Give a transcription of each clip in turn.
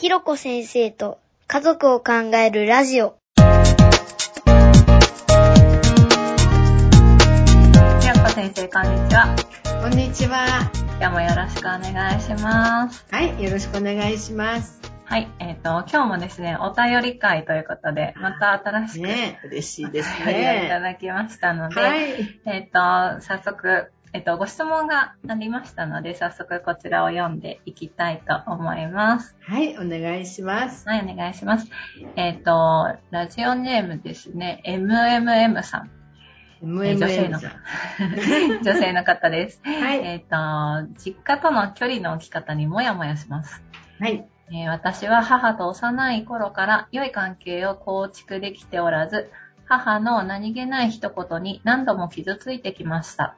ひろこ先生と家族を考えるラジオ。ひろこ先生、こんにちは。こんにちは。今日もよろしくお願いします。はい、よろしくお願いします。はい、えっ、と、今日もですね、お便り会ということで、また新しく、ね嬉しいですお便りをいたね。だきましたので、はい。えっ、と、早速、えっ、と、ご質問がありましたので、早速こちらを読んでいきたいと思います。はい、お願いします。はい、お願いします。えっ、と、ラジオネームですね、MMM さん。MMM 女性のさん。女性の方です。はい。えっ、と、実家との距離の置き方にもやもやします。はい。えー私は母と幼い頃から良い関係を構築できておらず、母の何気ない一言に何度も傷ついてきました。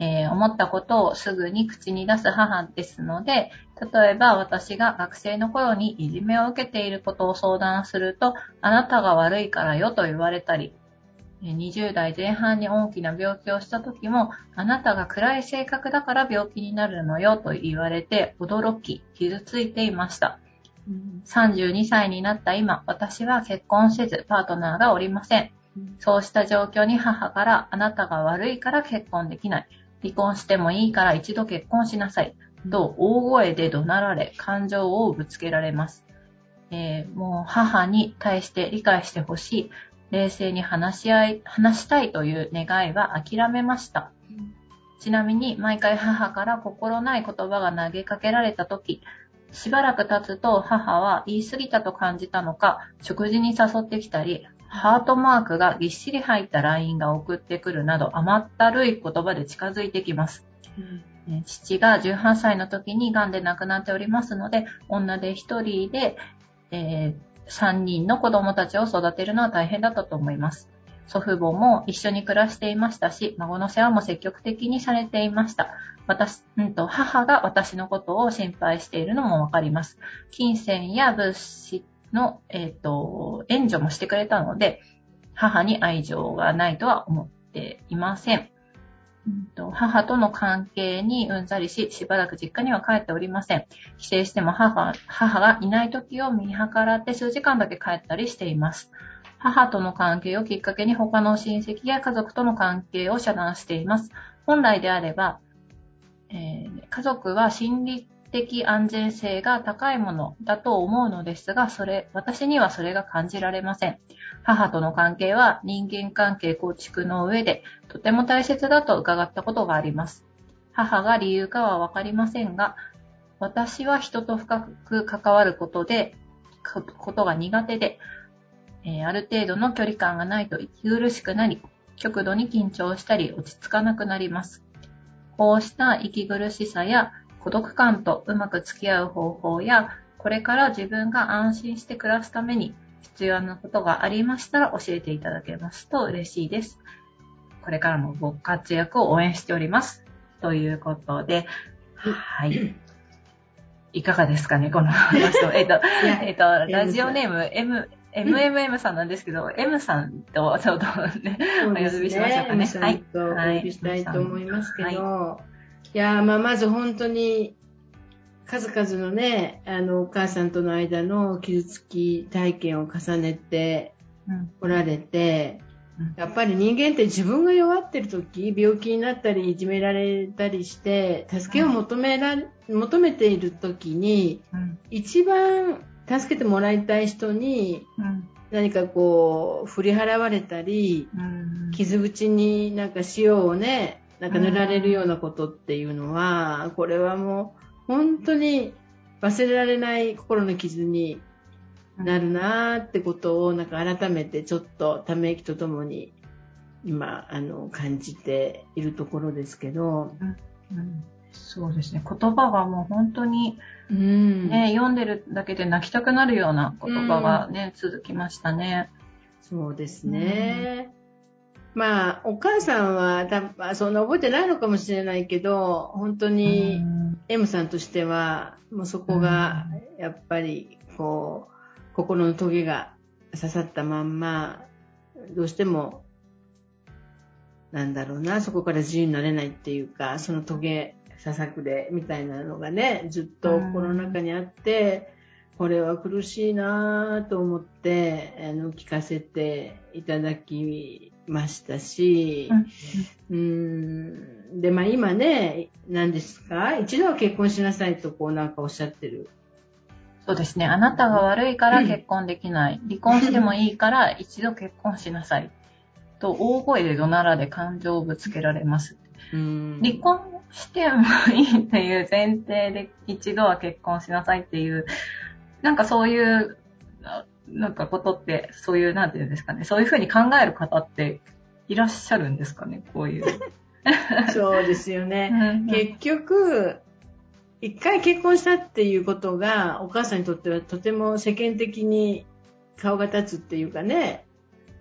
えー思ったことをすぐに口に出す母ですので、例えば私が学生の頃にいじめを受けていることを相談すると、あなたが悪いからよと言われたり、えー20代前半に大きな病気をした時も、あなたが暗い性格だから病気になるのよと言われて驚き、傷ついていました。32歳になった今、私は結婚せずパートナーがおりません。そうした状況に母から、あなたが悪いから結婚できない。離婚してもいいから一度結婚しなさい。と大声で怒鳴られ、感情をぶつけられます。えーもう母に対して理解してほしい。冷静に話し合い、話したいという願いは諦めました。ちなみに、毎回母から心ない言葉が投げかけられたとき、しばらく経つと母は言い過ぎたと感じたのか、食事に誘ってきたり、ハートマークがぎっしり入った LINE が送ってくるなど甘ったるい言葉で近づいてきます。えー父が18歳の時に癌で亡くなっておりますので、女で一人で、え3人の子供たちを育てるのは大変だったと思います。祖父母も一緒に暮らしていましたし、孫の世話も積極的にされていました。私、うんと、母が私のことを心配しているのもわかります。金銭や物資の、えっ、と、援助もしてくれたので、母に愛情がないとは思っていません。うんと母との関係にうんざりし、しばらく実家には帰っておりません。帰省しても母母がいない時を見計らって数時間だけ帰ったりしています。母との関係をきっかけに他の親戚や家族との関係を遮断しています。本来であれば、えー家族は心理的安全性が高いものだと思うのですが、それ、私にはそれが感じられません。母との関係は人間関係構築の上でとても大切だと伺ったことがあります。母が理由かはわかりませんが、私は人と深く関わることで、こことが苦手で、えある程度の距離感がないと息苦しくなり、極度に緊張したり落ち着かなくなります。こうした息苦しさや孤独感とうまく付き合う方法や、これから自分が安心して暮らすために必要なことがありましたら教えていただけますと嬉しいです。これからもご活躍を応援しております。ということで、はい。いかがですかね、この話と。えっと、えっと、ラジオネーム M、MMM さんなんですけど、M さんとちょうどね、お呼びしましょうかねんとお呼びしたいと思いますけど、はいやーまあ、まず本当に、数々のね、あの、お母さんとの間の傷つき体験を重ねてうん。おられてうん、やっぱり人間って自分が弱ってる時、病気になったり、いじめられたりして、助けを求められ、求めている時に、うん。一番助けてもらいたい人にうん。何かこう、振り払われたり、うん。傷口になんか塩をね、なんか塗られるようなことっていうのは、これはもう本当に忘れられない心の傷になるなーってことをなんか改めてちょっとため息とともに今あの感じているところですけど、うんそうですね。言葉がもう本当にうん、ね、読んでるだけで泣きたくなるような言葉がね、続きましたね。そうですね。まあ、お母さんは多分そんな覚えてないのかもしれないけど、本当に、うん。M さんとしては、もうそこが、やっぱり、こう、心のトゲが刺さったまんま、どうしても、なんだろうな、そこから自由になれないっていうか、そのトゲ、ささくれみたいなのがね、ずっと心の中にあって、これは苦しいなぁと思って、あの、聞かせていただきましたし、うーん、で、まあ今ね、何ですか？一度は結婚しなさいとこうなんかおっしゃってる。そうですね。あなたが悪いから結婚できない。離婚してもいいから一度結婚しなさい。と大声で怒鳴られ感情をぶつけられます。うん離婚してもいいっていう前提で一度は結婚しなさいっていう、なんかそういう、あなんかことって、そういう、なんていうんですかね、そういうふうに考える方っていらっしゃるんですかね、こういう。そうですよね。うん結局、一回結婚したっていうことが、お母さんにとってはとても世間的に顔が立つっていうかね、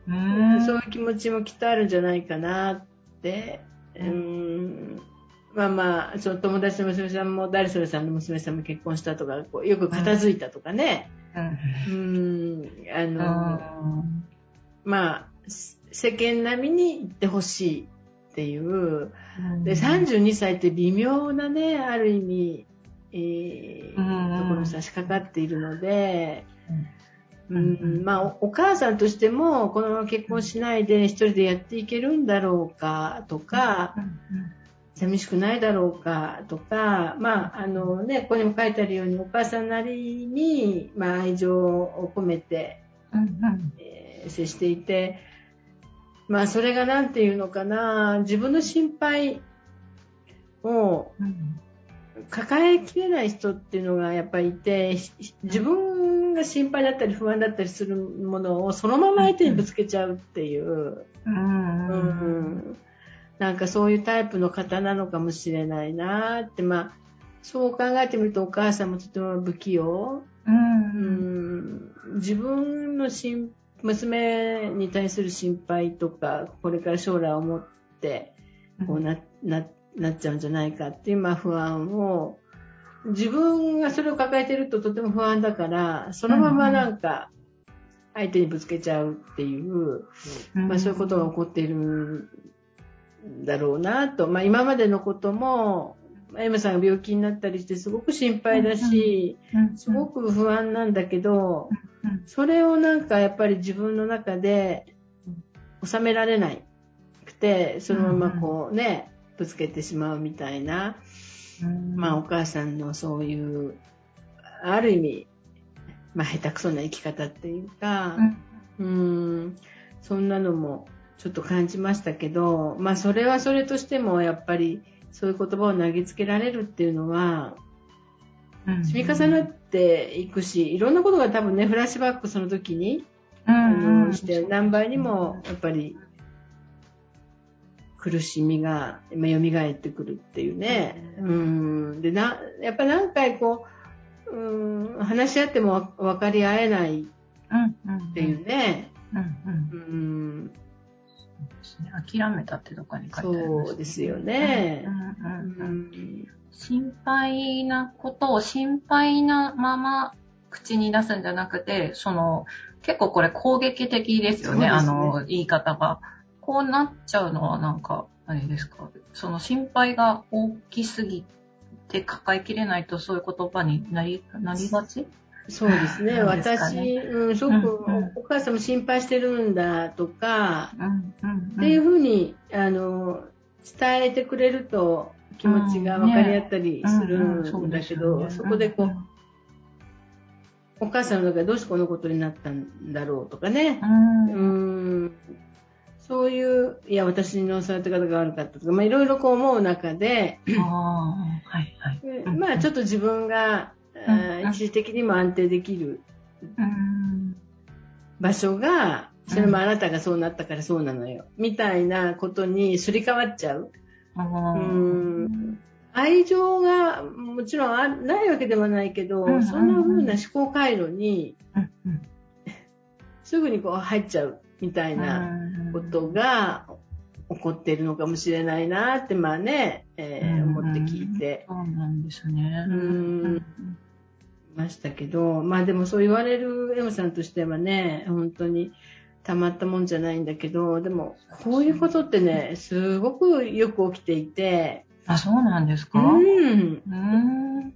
うんそういう気持ちもきっとあるんじゃないかなって。うんまあまあ、その友達の娘さんも、誰それさんの娘さんも結婚したとか、こうよく片付いたとかね。うんうん、あの、まあ、世間並みに言ってほしいっていう。で、32歳って微妙なね、ある意味、えーうん。ところに差し掛かっているので、ううん。んまあお、お母さんとしても、このまま結婚しないで一人でやっていけるんだろうかとか、寂しくないだろうかとか、まあ、あのね、ここにも書いてあるように、お母さんなりに、まあ、愛情を込めて、うんうん。えー接していて、まあ、それがなんていうのかな、自分の心配をうん。抱えきれない人っていうのがやっぱりいて、ひ自分が心配だったり不安だったりするものをそのまま相手にぶつけちゃうっていう、うん。うんなんかそういうタイプの方なのかもしれないなって、まあ、そう考えてみるとお母さんもとても不器用。ううんん。自分の心娘に対する心配とか、これから将来を持って、こうな、な、なっちゃうんじゃないかっていう、まあ不安を、自分がそれを抱えてるととても不安だから、そのままなんか、相手にぶつけちゃうっていう、まあそういうことが起こっているんだろうなと。まあ今までのことも、エマさんが病気になったりしてすごく心配だし、すごく不安なんだけど、それをなんかやっぱり自分の中で収められないくて、そのままこうね、ぶつけてしまうみたいな、まあお母さんのそういう、ある意味、まあ下手くそな生き方っていうか、うん、そんなのもちょっと感じましたけど、まあそれはそれとしてもやっぱりそういう言葉を投げつけられるっていうのは、積み重なっていくし、いろんなことが多分ね、フラッシュバックその時に、あのして何倍にもやっぱり苦しみが今蘇ってくるっていうね。うん。で、な、やっぱ何回こう、うん、話し合っても分かり合えないっていうね。うん。諦めたってどっかに書いてありますそうですよね。うん心配なことを心配なまま口に出すんじゃなくて、その、結構これ攻撃的ですよね、ね。あの、言い方が。こうなっちゃうのはなんか、あれですか、その心配が大きすぎて抱えきれないとそういう言葉になり、なりがち？そうですね。ね。私、うん、すごくうん。うんおお母さんも心配してるんだとか、うん、うん。っていうふうに、あの、伝えてくれると気持ちが分かり合ったりするんだけど、そこでこう、お母さんの中でどうしてこのことになったんだろうとかね、うん、ううん、ん、そういう、いや、私の育て方が悪かったとか、まあいろいろこう思う中で、ああ、はい、はい。うんまあちょっと自分が、一時的にも安定できるうん、場所が、それもあなたがそうなったからそうなのよ。みたいなことにすり替わっちゃう。あうーん。愛情がもちろんあないわけではないけど、うんそんな風な思考回路にすぐにこう入っちゃうみたいなことが起こっているのかもしれないなって、まあね、えーうん思って聞いて。そうなんですね。うんましたけど、まあでもそう言われる M さんとしてはね、本当にたまったもんじゃないんだけど、でもこういうことってね、すごくよく起きていて、あ、そうなんですか？うん、うん。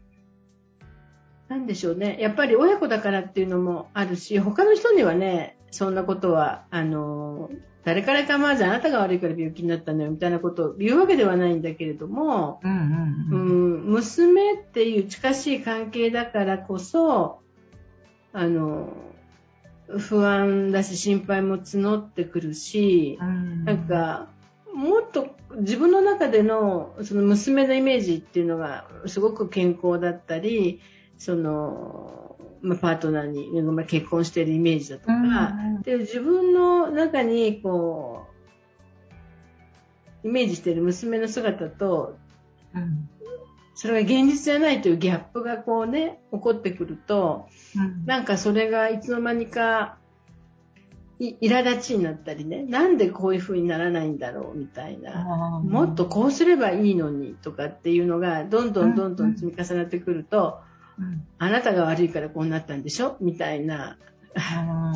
なんでしょうね。やっぱり親子だからっていうのもあるし、他の人にはね、そんなことは、あの、誰から構わずあなたが悪いから病気になったのよみたいなことを言うわけではないんだけれども、うんうんううん。ん、娘っていう近しい関係だからこそ、あの、不安だし心配も募ってくるし、うんなん、か、もっと自分の中でのその娘のイメージっていうのがすごく健康だったり、その、まあ、パートナーに恵まれ結婚しているイメージだとか、うんで自分の中にこう、イメージしている娘の姿と、うんそれが現実じゃないというギャップがこうね、起こってくると、うんなんかそれがいつの間にか、い苛立ちになったりね、なんでこういう風にならないんだろうみたいな。もっとこうすればいいのにとかっていうのがどんどんどんどん積み重なってくると、うん。あなたが悪いからこうなったんでしょ？みたいな、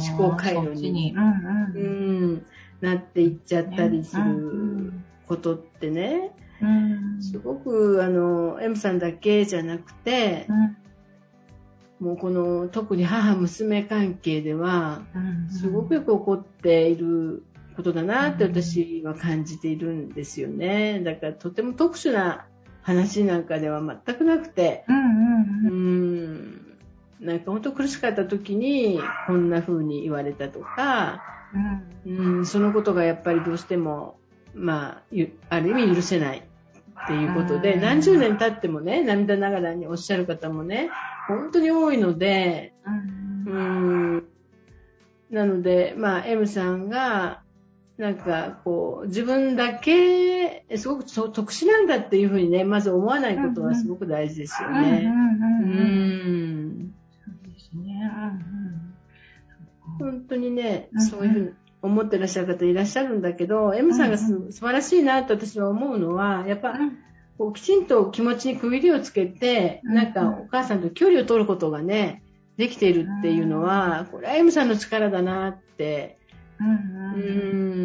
思考回路に。うんううん。ん、なっていっちゃったりすうるん。ことってね、うん。すごくあの、M さんだけじゃなくて、うん。もうこの特に母娘関係では、うんすごくよく起こっていることだなって私は感じているんですよね。だからとても特殊な話なんかでは全くなくて、うんううん。ん、なんか本当苦しかった時にこんな風に言われたとか、うん。うん、そのことがやっぱりどうしても、まあ、ゆある意味許せないっていうことで、うん。何十年経ってもね、涙ながらにおっしゃる方もね、本当に多いので、うん。なので、まあ、M さんが、なんか、こう、自分だけ、すごくと特殊なんだっていうふうにね、まず思わないことはすごく大事ですよね。ううんうんん。そうですね。本当にねうん、そういうふうに思ってらっしゃる方いらっしゃるんだけど、M さんがすう素晴らしいなと私は思うのは、やっぱう、んこうきちんと気持ちに区切りをつけて、うんなんかお母さんと距離を取ることがね、できているっていうのは、これは M さんの力だなって、うん。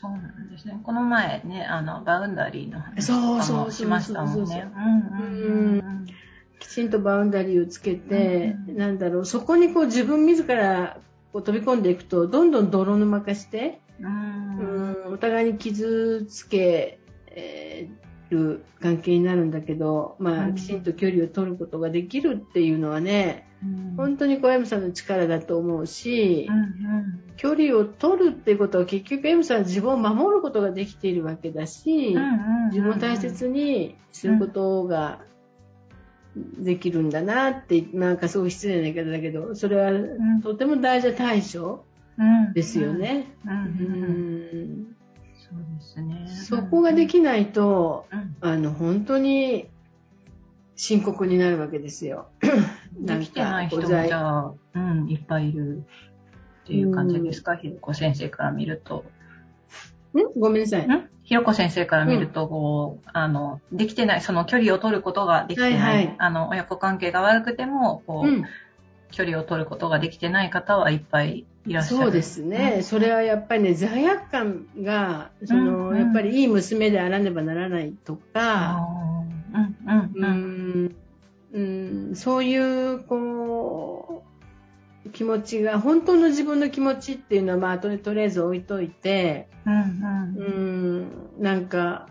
そうなんですね。この前ね、あの、バウンダリーの話もしましたもんね。うんうんうんきちんとバウンダリーをつけて、うんなんだろう、そこにこう自分自らこう飛び込んでいくと、どんどん泥沼化して、ううんん、お互いに傷つけえーる関係になるんだけど、まあ、うん。きちんと距離を取ることができるっていうのはね、うん。本当に小 M さんの力だと思うし、うん距離を取るっていうことは結局 M さんは自分を守ることができているわけだし、うん自分を大切にすることができるんだなって、なんかすごい失礼な言い方だけど、それはん。とても大事な対処うん。ですよ。ね。うん。ううん。うん。んそうですね。そこができないと、うんあの、本当に深刻になるわけですよ。できてない人もじゃあ、うん、いっぱいいるっていう感じですか、ひろこ先生から見ると。ん？ごめんなさい。ん？ひろこ先生から見ると、こう、あの、できてない、その距離を取ることができてない、はいはいあの、親子関係が悪くても、こう、うん、距離を取ることができてない方はいっぱいいらっしゃる。そうですね、うん。それはやっぱりね、罪悪感が、その、うんやっぱりいい娘であらねばならないとか、うん、うん、ううん。ん、うん、そういう、こう、気持ちが、本当の自分の気持ちっていうのは、まあ、後でとりあえず置いといて、うん、ううん。ん、なんか、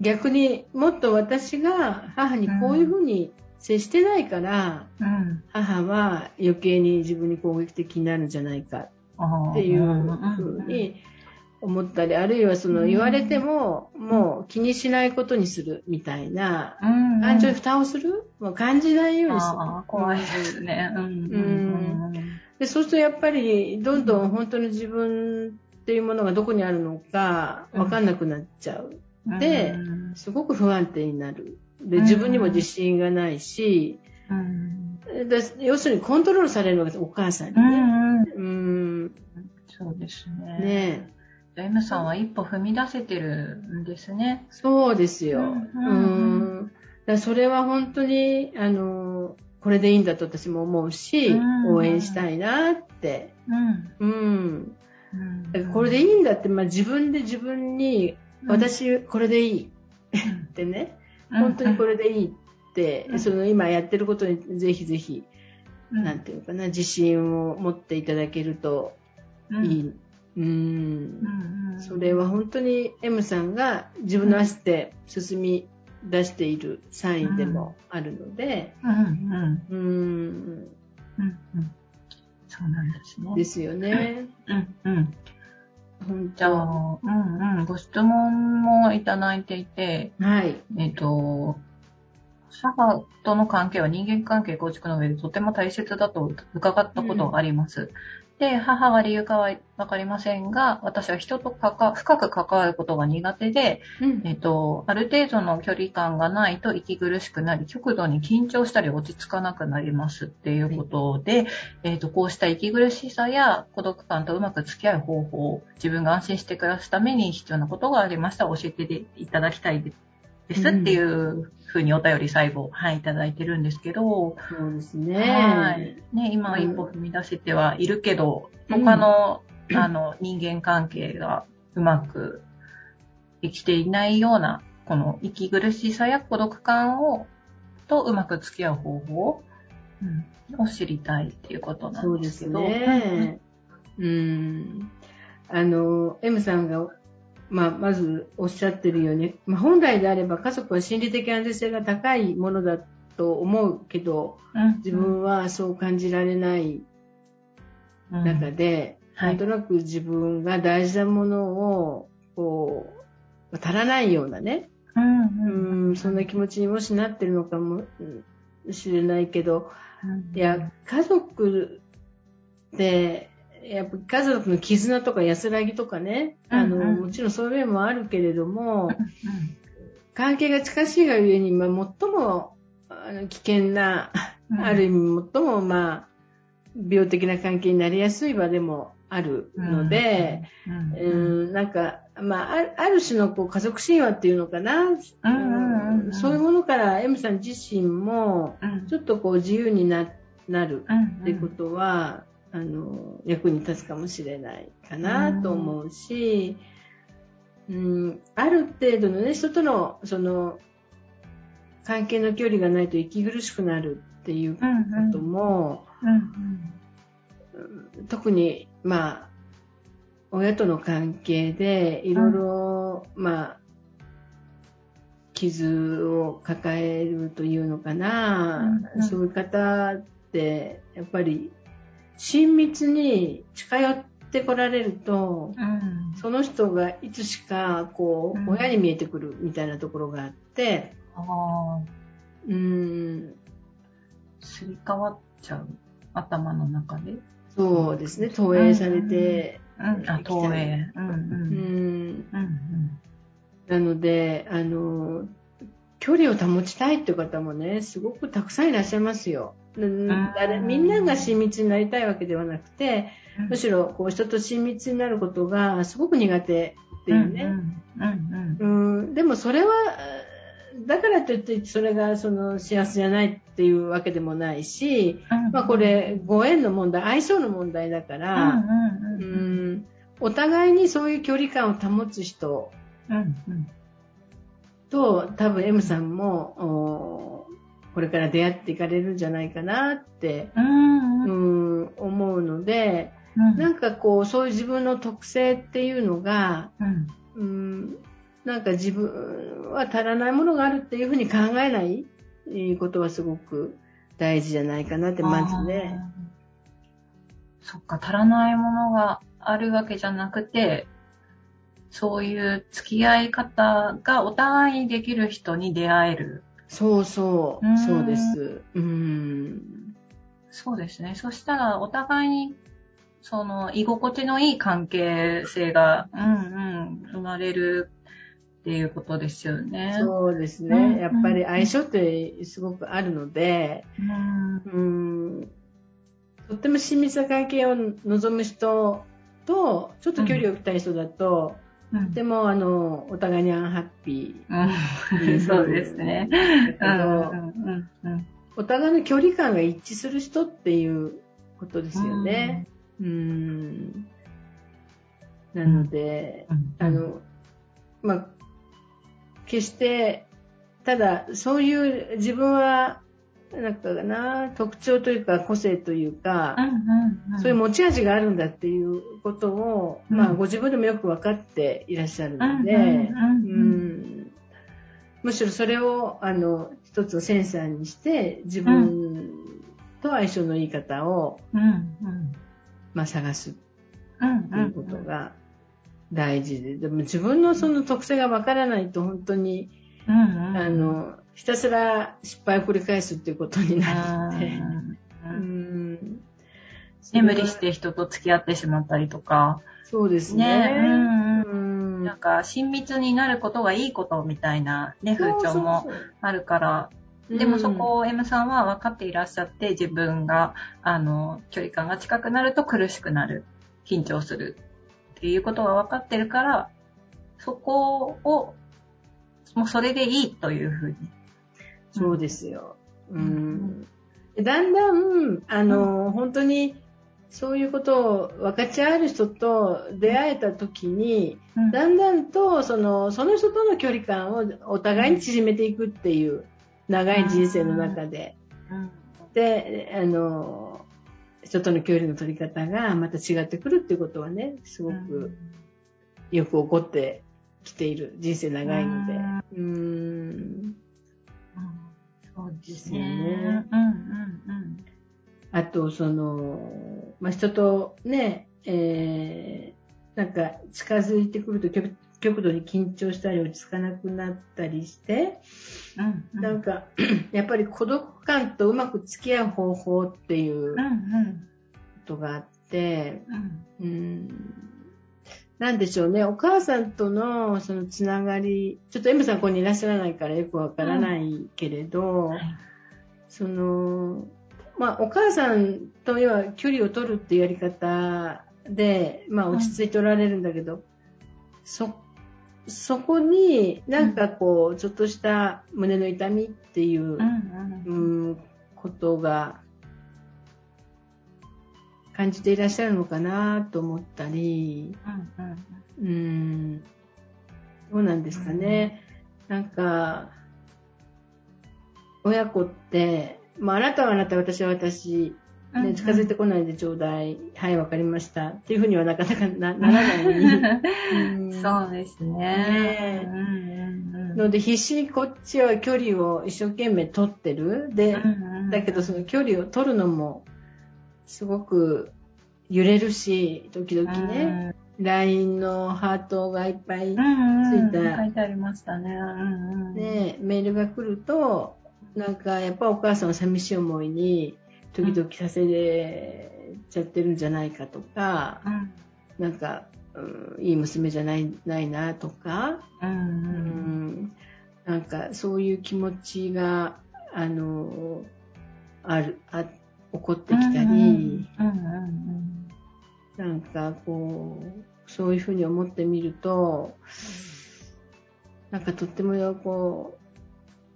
逆にもっと私が母にこういうふうに接してないから、うん。母は余計に自分に攻撃的になるんじゃないかっていうふうに思ったり、あるいはそのうん言われても、もう気にしないことにするみたいな、うん、感情に蓋をする？もう感じないようにする。怖いですね。うん、うん、でそうするとやっぱり、どんどん本当に自分っていうものがどこにあるのか分かんなくなっちゃう。うん。でうんすごく不安定になる。で、うん自分にも自信がないし、うん、で要するにコントロールされるのがお母さんにうね。ん、うん。うん。そうですね。ねじゃあ M さんは一歩踏み出せてるんですね。そうですよ。うんうんだそれは本当に、あの、これでいいんだと私も思うし、うん応援したいなって。うん。うん。これでいいんだって、まあ、自分で自分に、私これでいい ってね、本当にこれでいいって、うん。その今やってることにぜひぜひ、うん。なんていうかな、自信を持っていただけるとうん。いい。うん。それは本当に M さんが自分の足で進み出しているサインでもあるので、うん、うんうん。そうなんですね。ですよね。うんうん本じゃあ、うんうん、ご質問もいただいていて、はい。えっ、と、母との関係は人間関係構築の上でとても大切だと伺ったことがあります。で、母が理由かはわかりませんが、私は人と深く関わることが苦手で、うん。えっ、と、ある程度の距離感がないと息苦しくなり、極度に緊張したり落ち着かなくなりますっていうことで、えっ、と、こうした息苦しさや孤独感とうまく付き合う方法、自分が安心して暮らすために必要なことがありました。ら教えていただきたいですっていうふうにお便り最後、はい、いただいてるんですけど、そうですはね。い。ね、今は一歩踏み出せてはいるけど、うん他の、あの、人間関係がうまく生きていないような、この息苦しさや孤独感を、とうまく付き合う方法、うん、を知りたいっていうことなそうですすんでけど。ね。うん。あの、M さんが、まあ、まずおっしゃってるように、まあ、本来であれば家族は心理的安全性が高いものだと思うけど、うん。自分はそう感じられないうん。中で、はい。なんとなく自分が大事なものを、こう、足らないようなね、うんう、ん、そんな気持ちにもしなってるのかもうんしれないけど、うん。いや、家族って、やっぱ家族の絆とか安らぎとかね、あの、うん。うんもちろんそういう面もあるけれども、うん関係が近しいがゆえに、まあ、最もあの危険な、うん。ある意味最も、まあ、病的な関係になりやすい場でもあるので、うんうん、なんか、まあ、ある種のこう家族神話っていうのかな、うんうんうんそういうものから M さん自身も、うん。ちょっとこう自由にななるうんっていうことは、あの、役に立つかもしれないかなと思うし、うん、ある程度のね、人との、その、関係の距離がないと息苦しくなるっていうこうんうんとも、うん。特に、まあ、親との関係で、いろいろ、まあ、傷を抱えるというのかな、うんうん。そういう方って、やっぱり、親密に近寄ってこられると、うん。その人がいつしか、こう、うん。親に見えてくるみたいなところがあって、うん、すり替わっちゃう頭の中で？そうですね、投影されて、うん、あ、投影。うんう。うん。ん、うん。なので、あの、距離を保ちたいっていう方もね、すごくたくさんいらっしゃいますよ。うん。誰みんなが親密になりたいわけではなくて、うん。むしろこう人と親密になることがすごく苦手っていうね。うんでもそれは、だからといってそれがその幸せじゃないっていうわけでもないし、うん。まあこれご縁の問題、相性の問題だかうんら、お互いにそういう距離感を保つ人と多分 M さんもおこれから出会っていかれるんじゃないかなって、うんううんん、思うので、うんなんかこうそういう自分の特性っていうのが、うんうん、なんか自分は足らないものがあるっていうふうに考えないえーことはすごく大事じゃないかなって、まずね。そっか、足らないものがあるわけじゃなくて、そういう付き合い方がお互いにできる人に出会える。そうそうう、んそうです。うん。そうですね。そしたら、お互いに、その、居心地のいい関係性が、うんうん、生まれるっていうことですよね。そうですうんね。やっぱり相性ってすごくあるので、うん。うん、とっても親密な関係を望む人と、ちょっと距離を置きたい人だと、うんでも、あの、お互いにアンハッピうん、そうですね。お互いの距離感が一致する人っていうことですよね。うん。なので、うん。あの、まあ、決してただ、そういう自分は、なんかな、特徴というか個性というか、そういう持ち味があるんだっていうことを、うん、まあ、ご自分でもよく分かっていらっしゃるので、むしろそれを、あの、一つのセンサーにして、自分と相性のいい方を、うんうん、まあ、探すっていうことが大事で、でも自分のその特性が分からないと本当に、うんうん、あの、ひたすら失敗を繰り返すっていうことになるので、うん、無理して人と付き合ってしまったりとか。そうですね。ね。うんうん、なんか、親密になることがいいことみたいなね、風潮もあるから、でもそこを M さんは分かっていらっしゃって、自分が、あの、距離感が近くなると苦しくなる、緊張するっていうことが分かってるから、そこを、もうそれでいいというふうに。そうですよ。うん。だんだん、あの、うん、本当に、そういうことを分かち合える人と出会えた時に、うん、だんだんとそのその人との距離感をお互いに縮めていくっていう長い人生の中で。で、あの、人との距離の取り方がまた違ってくるっていうことはね、すごくよく起こってきている。人生長いので。うん。そうですね。うんうんうん。あと、その、まあ、人とね、えー、なんか近づいてくると極度に緊張したり落ち着かなくなったりして、うんうん、なんか やっぱり孤独感とうまく付き合う方法っていうことがあって、うん、うん、なんでしょうね、お母さんとのそのつながり、ちょっと M さんここにいらっしゃらないからよくわからないけれど、うん。はい、その、まあ、お母さんとは距離を取るっていうやり方で、まあ、落ち着いておられるんだけど、そそこになんかこう、ちょっとした胸の痛みっていう、うんことが感じていらっしゃるのかなと思ったり、うん、うん、どうなんですかね。なんか、親子って、まあ、あなたはあなた、私は私、ね、近づいてこないでちょうだい。はい、わかりました。っていうふうにはなかなかなならないうん、そうですね。ねうんうんうん、ので、必死にこっちは距離を一生懸命取ってる。で、うんうん、だけどその距離を取るのも、すごく揺れるし、時々ね。うん、LINE のハートがいっぱいついた、書いてありましたね。うんうん、ねメールが来ると、なんかやっぱお母さんは寂しい思いに、時々させちゃってるんじゃないかとか、うん、なんか、うん、いい娘じゃないないなとか、うん、うん、なんかそういう気持ちが、あの、ある、あ起こってきたり、なんかこう、そういうふうに思ってみると、なんかとってもこう、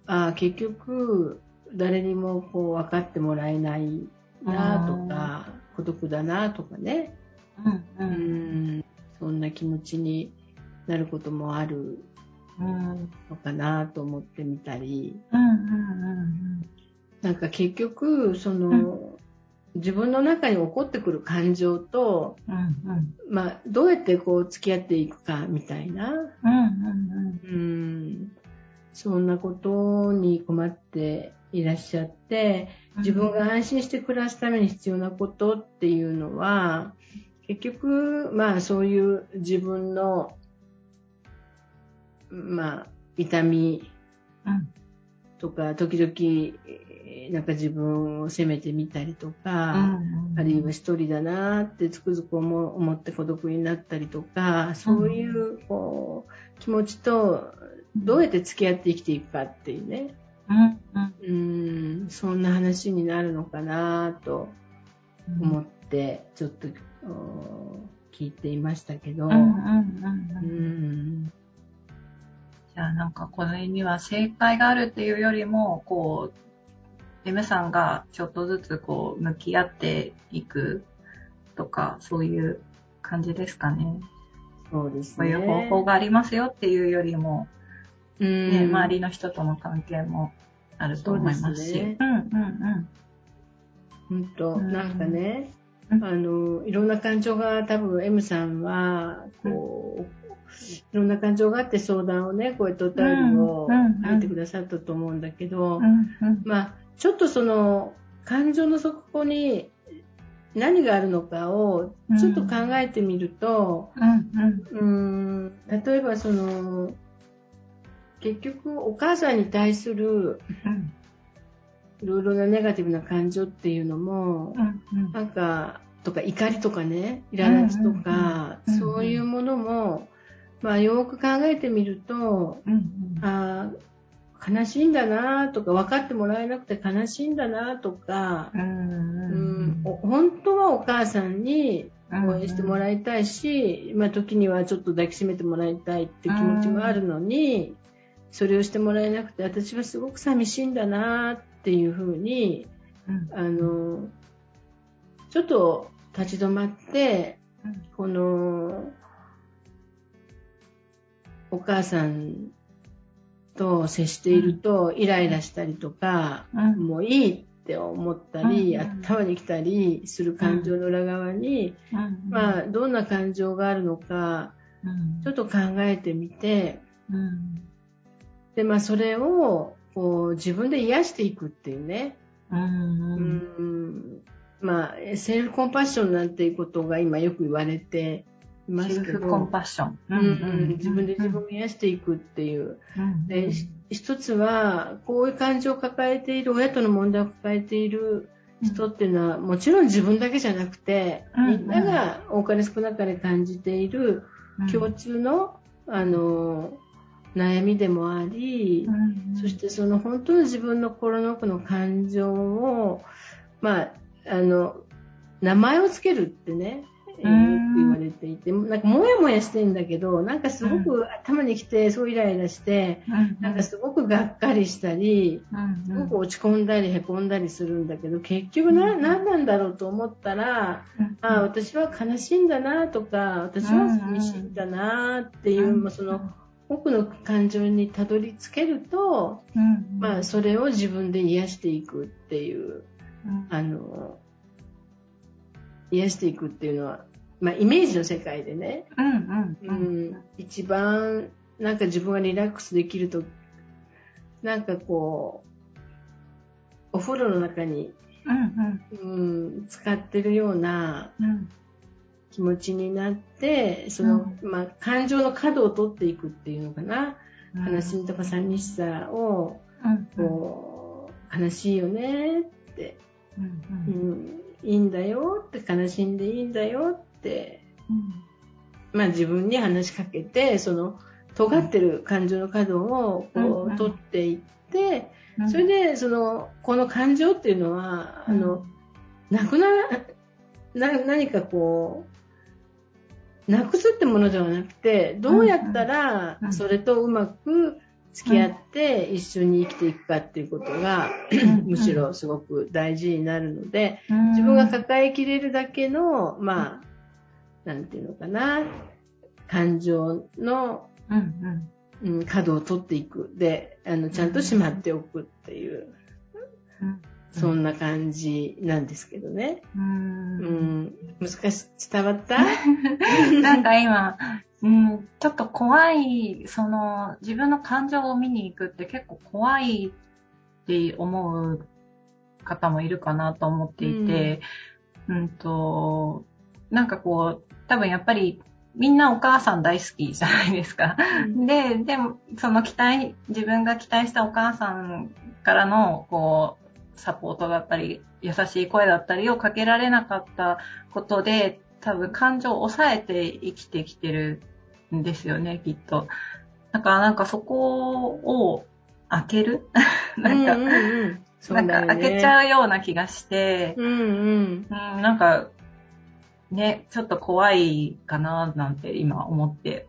ああ、結局、誰にもこう分かってもらえないなとか、孤独だなとかね、うん、うん、そんな気持ちになることもあるのかなと思ってみたり、なんか結局、その、うん、自分の中に起こってくる感情と、うんうん、まあ、どうやってこう付き合っていくかみたいな、うんそんなことに困っていらっしゃって、自分が安心して暮らすために必要なことっていうのは、結局、まあそういう自分の、まあ、痛みとか、時々、なんか自分を責めてみたりとか、あるいは一人だなってつくづく思って孤独になったりとか、そういうこう気持ちとどうやって付き合って生きていくかっていうね、うん、そんな話になるのかなと思って、ちょっと聞いていましたけど。じゃあなんかこれには正解があるっていうよりも、こう、M さんがちょっとずつこう向き合っていくとか、そういう感じですかね。そうですね。こういう方法がありますよっていうよりも、うん。ね、周りの人との関係もあると思いますし。そうですね。うんうん本当、うん。なんかね、うん。あの、いろんな感情が多分 M さんは、こう、いろんな感情があって相談をね、こうやってお便りをうん。うん。書いてくださったと思うんだけど、うん。うん。うん。まあ、ちょっとその、感情の底に何があるのかをちょっと考えてみると、うんうん。うーん、例えばその、結局お母さんに対するうん。いろいろなネガティブな感情っていうのも、うんうん。なんか、とか怒りとかね、苛立ちとか、うんうんうんそういうものも、まあよく考えてみると、うん。あー悲しいんだなとか、分かってもらえなくて悲しいんだなとか、うんうんお本当はお母さんに応援してもらいたいし、まあ時にはちょっと抱きしめてもらいたいって気持ちもあるのに、それをしてもらえなくて、私はすごく寂しいんだなっていうふうに、うん。あの、ちょっと立ち止まって、うん。この、お母さんと接しているとイライラしたりとか、うん。もういいって思ったり、うん。うん頭に来たりする感情の裏側に、うん。まあ、どんな感情があるのか、うん。ちょっと考えてみて、うん。で、まあ、それを、こう、自分で癒していくっていうね。うん。うん。まあ、セルフコンパッションなんていうことが今よく言われていますけど、セルフコンパッション。うんうん。自分で自分を癒していくっていう。うんで、ひ一つは、こういう感情を抱えている、親との問題を抱えている人っていうのは、もちろん自分だけじゃなくて、うんみんなが多かれ少なかれ感じている共通の、あの、悩みでもあり、そしてその本当の自分の心の奥の感情を、まあ、あの、名前をつけるってね、えー言われていて、なんかもやもやしてんだけど、なんかすごく頭にきて、そうイライラして、なんかすごくがっかりしたり、すごく落ち込んだりへこんだりするんだけど、結局な、うん。何なんだろうと思ったら、ああ、私は悲しいんだなとか、私は寂しいんだなっていう、まあその、奥の感情にたどり着けると、まあ、それを自分で癒していくっていう、あの、癒していくっていうのは、まあ、イメージの世界でね、うん、一番、なんか自分がリラックスできると、なんかこう、お風呂の中に、うん、使ってるような気持ちになって、その、まあ、感情の角を取っていくっていうのかな。悲しみとか寂しさを、こう、悲しいよねって、うん、いいんだよって、悲しんでいいんだよって、まあ自分に話しかけて、その、尖ってる感情の角をこう取っていって、それで、その、この感情っていうのは、あの、なくなら、な、何かこう、なくすってものではなくて、どうやったらそれとうまく付き合って一緒に生きていくかっていうことが、むしろすごく大事になるので、自分が抱えきれるだけの、まあ、なんていうのかな、感情の、うん、角を取っていく。で、あの、ちゃんとしまっておくっていう、そんな感じなんですけどね。うん、難しい、伝わった？なんか今、うん、ちょっと怖い、その、自分の感情を見に行くって結構怖いって思う方もいるかなと思っていて、うん、うんと、なんかこう、多分やっぱりみんなお母さん大好きじゃないですか。うん、で、でも、その期待、自分が期待したお母さんからの、こう、サポートだったり、優しい声だったりをかけられなかったことで、多分感情を抑えて生きてきてるんですよね、きっと。だからなんかそこを開ける？なんか、うんうん。うんね、なんか開けちゃうような気がして、うんうん。うん、なんか、ね、ちょっと怖いかななんて今思って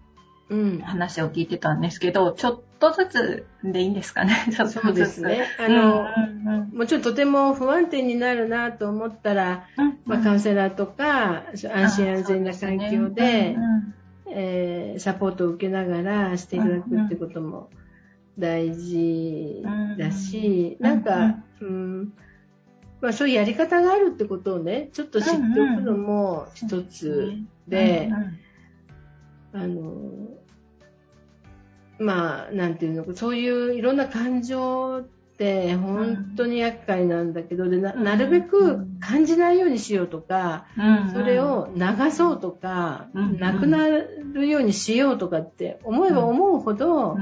話を聞いてたんですけど、ちょっとずつでいいんですかね、ちょっとずつ。そうですね。あの、うんうん、もちろんとても不安定になるなと思ったら、うんうん、まあ、カウンセラーとか、安心安全な環境で、ねうんうん、えー、サポートを受けながらしていただくってことも大事だし、なんか、うんまあ、そういうやり方があるってことをね、ちょっと知っておくのも一つで、あの、まあ、なんていうのか、そういういろんな感情って本当に厄介なんだけど、でななるべく感じないようにしようとか、それを流そうとか、なくなるようにしようとかって思えば思うほど、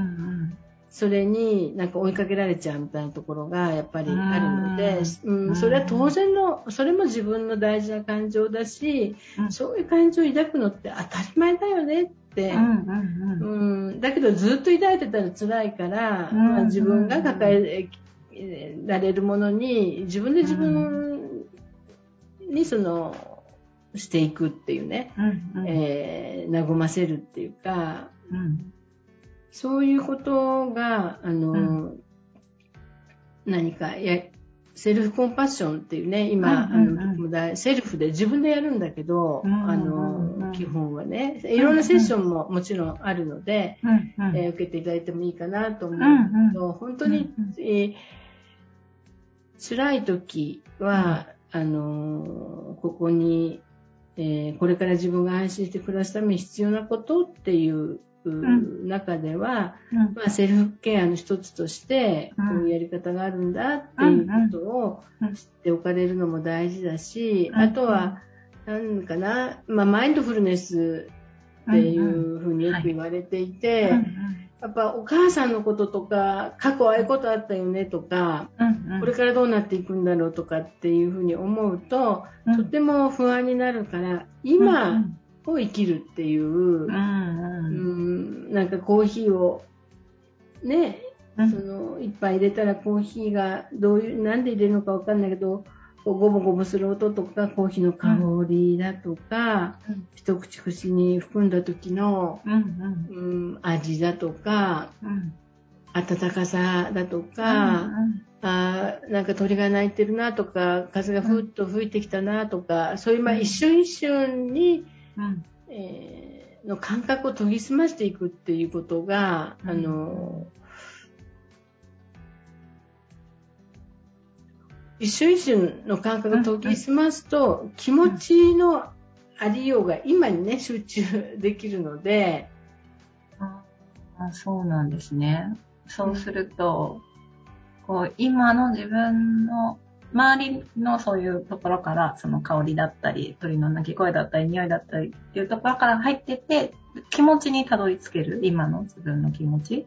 それになんか追いかけられちゃうみたいなところがやっぱりあるので、うん、それは当然の、それも自分の大事な感情だし、そういう感情を抱くのって当たり前だよねって、うんだけどずっと抱いてたら辛いから、まあ、自分が抱えられるものに、自分で自分にその、していくっていうね、えー、和ませるっていうか、うんそういうことが、あの、うん、何かや、セルフコンパッションっていうね、今、うんうんうん、あのセルフで自分でやるんだけど、うんうんうん、あの、基本はね、いろんなセッションももちろんあるので、うんうん、えー、受けていただいてもいいかなと思う。けど、うん。うん、本当に、えー、辛い時は、あの、ここに、えー、これから自分が安心して暮らすために必要なことっていう中では、うん、まあ、セルフケアの一つとして、こういうやり方があるんだっていうことを知っておかれるのも大事だし、あとは、なんかな、まあ、マインドフルネスっていうふうによく言われていて、やっぱお母さんのこととか、過去ああいうことあったよねとか、これからどうなっていくんだろうとかっていうふうに思うと、とても不安になるから、今、を生きるっていう、うん、うん、なんかコーヒーをね、その一杯入れたらコーヒーがどういう、なんで入れるのかわかんないけど、ゴボゴボする音とか、コーヒーの香りだとか、うん、一口口に含んだ時の、うん、うん、味だとか、うん、温かさだとか、うんあなんか鳥が鳴いてるなとか、風がふっと吹いてきたなとか、そういうまあ一瞬一瞬に、うん。えー、の感覚を研ぎ澄ましていくっていうことが、うん、あの、一瞬一瞬の感覚を研ぎ澄ますと、気持ちのありようが今にね、集中できるので、あそうなんですね。そうすると、こう今の自分の周りのそういうところから、その香りだったり、鳥の鳴き声だったり、匂いだったりっていうところから入ってて、気持ちにたどり着ける？今の自分の気持ち？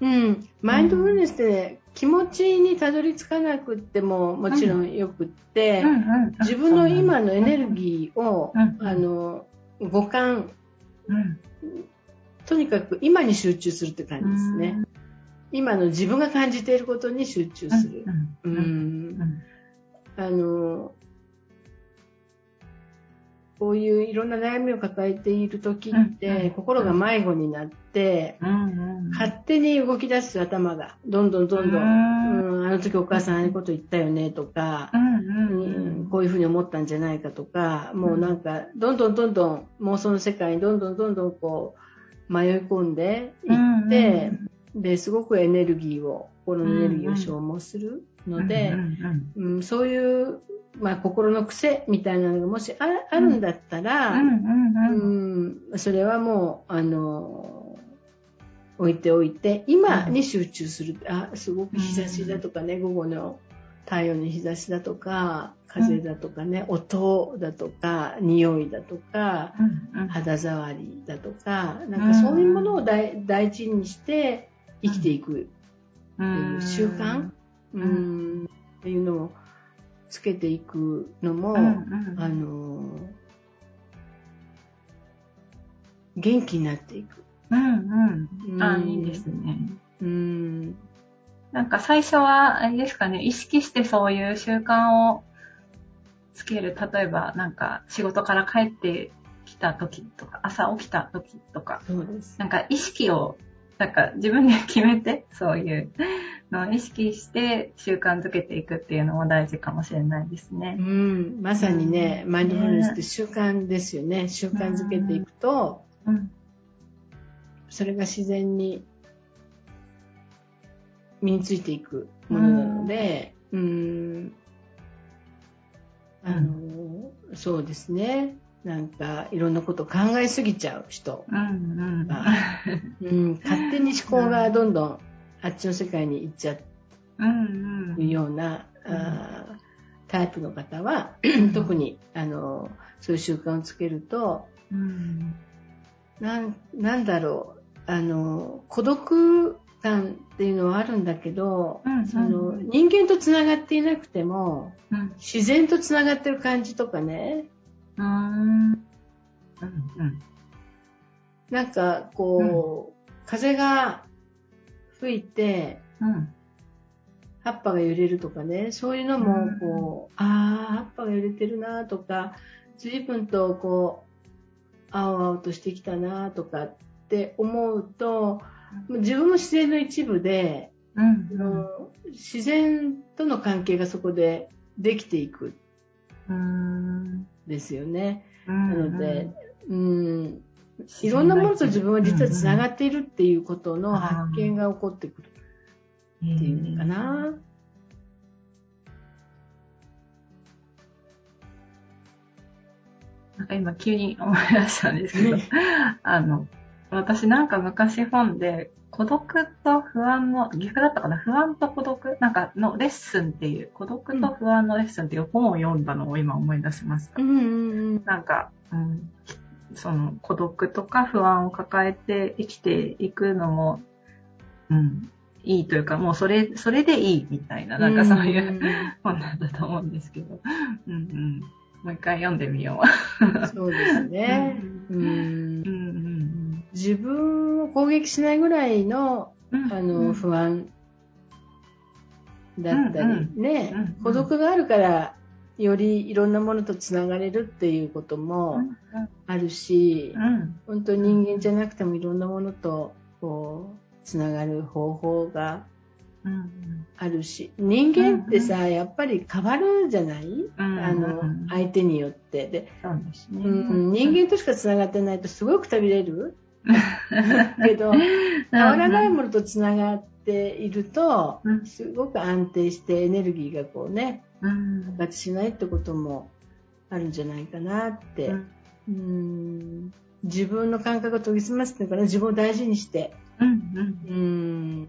うん。マインドフルネスって、気持ちにたどり着かなくってももちろんよくって、自分の今のエネルギーを、あの、五感、とにかく今に集中するって感じですね。今の自分が感じていることに集中する。うん。あの、こういういろんな悩みを抱えている時って、心が迷子になって、勝手に動き出す頭が、どんどんどんどん、うん、あの時お母さんああいうこと言ったよねとか、こういうふうに思ったんじゃないかとか、もうなんか、どんどんどんどん妄想の世界にどんどんどんどんこう、迷い込んでいって、ですごくエネルギーを心のエネルギーを消耗するので、うん、そういう、まあ、心の癖みたいなのがもしあるんだったら、うんそれはもうあの置いておいて今に集中する、あすごく日差しだとかね、午後の太陽の日差しだとか風だとかね、音だとか匂いだとか、肌触りだとかなんかそういうものを大事にして生きていくっていう習慣、うん、っていうのをつけていくのも、あの元気になっていく。うんうん。あ、いいですね。うん。なんか最初は、あれですかね、意識してそういう習慣をつける。例えば、なんか仕事から帰ってきた時とか、朝起きた時とか、そうです。なんか意識をなんか自分で決めて、そういうのを意識して習慣づけていくっていうのも大事かもしれないですね。うん、まさにね、うん、マインドフルネスって習慣ですよね。習慣づけていくと、うん、それが自然に身についていくものなので、うん、あの、そうですね。なんか、いろんなことを考えすぎちゃう人。うんうん。がうん、勝手に思考がどんどんあっちの世界に行っちゃう。んうような、あータイプの方は、特に、あの、そういう習慣をつけると、うん。なん、なんだろう、あの、孤独感っていうのはあるんだけど、うんその人間とつながっていなくても、うん。自然とつながってる感じとかね、うん。うんうん。なんかこう、風が吹いて、うん。葉っぱが揺れるとかね、そういうのも、こう、ああ、葉っぱが揺れてるなとか、随分とこう、青々としてきたなとかって思うと、自分も自然の一部で、うん。あの自然との関係がそこでできていく。うんんですよね。ななので、うん、いろんなものと自分は実はつながっているっていうことの発見が起こってくるっていうのかな。なんか今急に思い出したんですけど、ねあの、私なんか昔本で、孤独と不安の、岐阜だったかな不安と孤独なんかのレッスンっていう、孤独と不安のレッスンっていう本を読んだのを今思い出しました。うんなんか、うん、その孤独とか不安を抱えて生きていくのも、うん、いいというか、もうそれ、それでいいみたいな、なんかそういう本なんだと思うんですけど、うんうん。もう一回読んでみよう。そうですね。うんうんうん自分を攻撃しないぐらいのうん。あの不安だったりうんねうんうん。孤独があるからよりいろんなものとつながれるっていうこともあるしうん。うん本当に人間じゃなくてもいろんなものとこうつながる方法がうんあるし人間ってさやっぱり変わるじゃない？うんあの相手によって。でそうですね。うん人間としかつながってないとすごくくびれる けど 変わらないものとつながっているとうん。すごく安定してエネルギーがこうね発しないってこともあるんじゃないかなって、うん。うん。自分の感覚を研ぎ澄ますっていうのかな自分を大事にして。うんうん。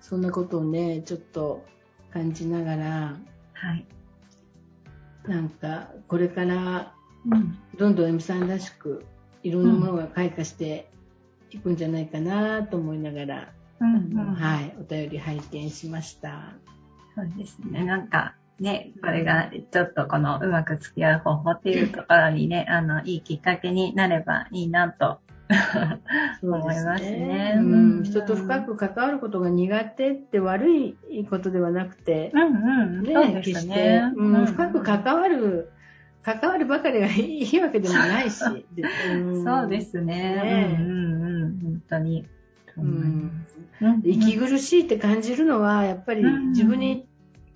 そんなことをねちょっと感じながらはい。なんかこれからうん。どんどんエミさんらしくいろんなものが開花していくんじゃないかなと思いながら、うんうんはい、お便り拝見しました。そうですね。なんか、ね、これがちょっとこのうまく付き合う方法っていうところにね、あの、いいきっかけになればいいなと思いますねううんん、人と深く関わることが苦手って悪いことではなくて、うんうん。ねそうです決してね。、うん深く関わる、関わるばかりがいいわけでもないし。そうですね。ねうんうんうん。本当に。うん。うん息苦しいって感じるのは、やっぱりうん。自分に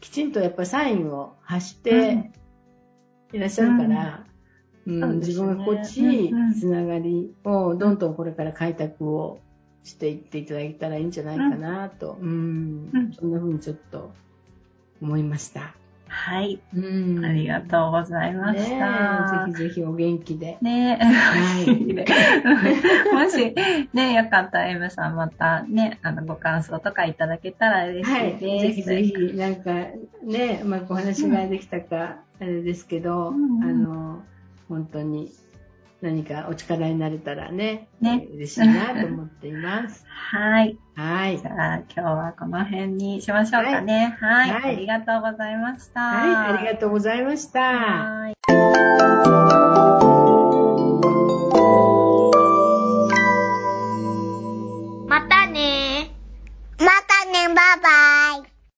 きちんとやっぱサインを発していらっしゃるから、自分が心地いうんうん。いつながりをどんどんこれから開拓をしていっていただけたらいいんじゃないかなと、うん。うん。そんな風にちょっと思いました。はい。うんありがとうございました。ねえぜひぜひお元気で。ねはいで もし、ね、よかったら M さんまたね、あの、ご感想とかいただけたら嬉しはいい、です。ぜひぜひ、なんかね、うまくお話ができたか、あれですけど、うんうんあの、本当に何かお力になれたらね、ね嬉しいなと思っています。はい。はいじ。ゃあ、今日はこの辺にしましょうかね。はい。はいありがとうございました。はい、ありがとうございました。はい